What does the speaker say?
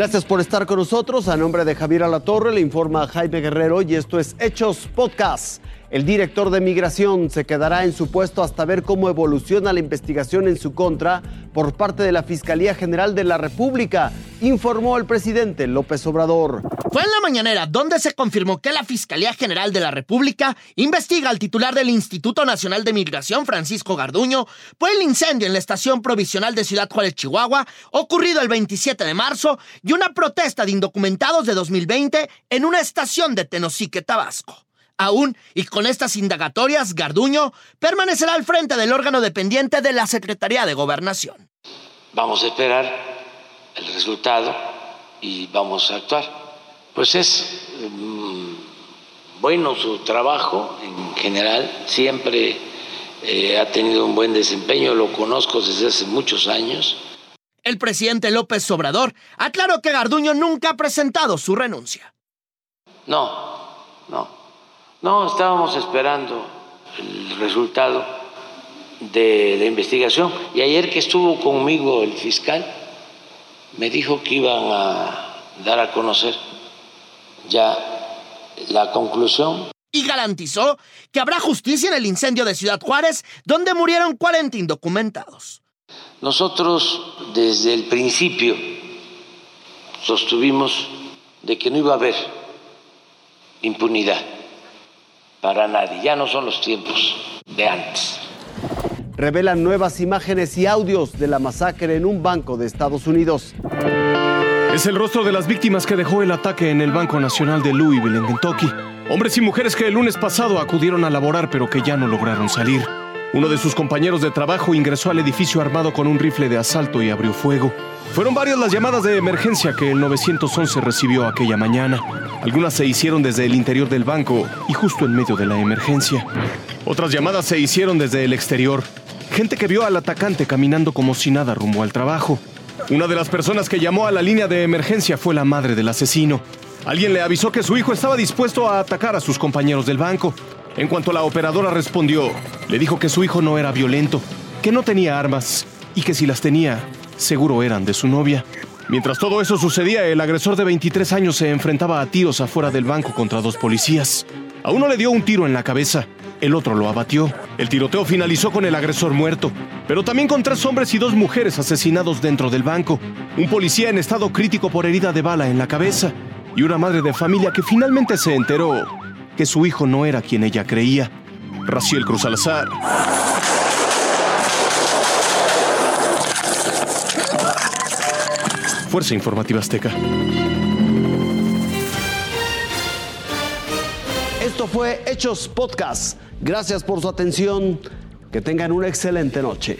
Gracias por estar con nosotros. A nombre de Javier Alatorre le informa Jaime Guerrero y esto es Hechos Podcast. El director de migración se quedará en su puesto hasta ver cómo evoluciona la investigación en su contra por parte de la Fiscalía General de la República, informó el presidente López Obrador. Fue en la mañanera donde se confirmó que la Fiscalía General de la República investiga al titular del Instituto Nacional de Migración, Francisco Garduño, por el incendio en la estación provisional de Ciudad Juárez, Chihuahua, ocurrido el 27 de marzo, y una protesta de indocumentados de 2020 en una estación de Tenosique, Tabasco. Aún, y con estas indagatorias, Garduño permanecerá al frente del órgano dependiente de la Secretaría de Gobernación. Vamos a esperar el resultado y vamos a actuar. Pues es mm, bueno su trabajo en general, siempre eh, ha tenido un buen desempeño, lo conozco desde hace muchos años. El presidente López Obrador aclaró que Garduño nunca ha presentado su renuncia. No, no, no, estábamos esperando el resultado de la investigación y ayer que estuvo conmigo el fiscal me dijo que iban a dar a conocer ya la conclusión. Y garantizó que habrá justicia en el incendio de Ciudad Juárez, donde murieron 40 indocumentados. Nosotros desde el principio sostuvimos de que no iba a haber impunidad para nadie. Ya no son los tiempos de antes. Revelan nuevas imágenes y audios de la masacre en un banco de Estados Unidos. Es el rostro de las víctimas que dejó el ataque en el Banco Nacional de Louisville, en Kentucky. Hombres y mujeres que el lunes pasado acudieron a laborar pero que ya no lograron salir. Uno de sus compañeros de trabajo ingresó al edificio armado con un rifle de asalto y abrió fuego. Fueron varias las llamadas de emergencia que el 911 recibió aquella mañana. Algunas se hicieron desde el interior del banco y justo en medio de la emergencia. Otras llamadas se hicieron desde el exterior. Gente que vio al atacante caminando como si nada rumbo al trabajo. Una de las personas que llamó a la línea de emergencia fue la madre del asesino. Alguien le avisó que su hijo estaba dispuesto a atacar a sus compañeros del banco. En cuanto la operadora respondió, le dijo que su hijo no era violento, que no tenía armas y que si las tenía, seguro eran de su novia. Mientras todo eso sucedía, el agresor de 23 años se enfrentaba a tiros afuera del banco contra dos policías. A uno le dio un tiro en la cabeza, el otro lo abatió. El tiroteo finalizó con el agresor muerto, pero también con tres hombres y dos mujeres asesinados dentro del banco, un policía en estado crítico por herida de bala en la cabeza y una madre de familia que finalmente se enteró que su hijo no era quien ella creía. Raciel Cruz Alazar. Fuerza Informativa Azteca. Esto fue Hechos Podcast. Gracias por su atención. Que tengan una excelente noche.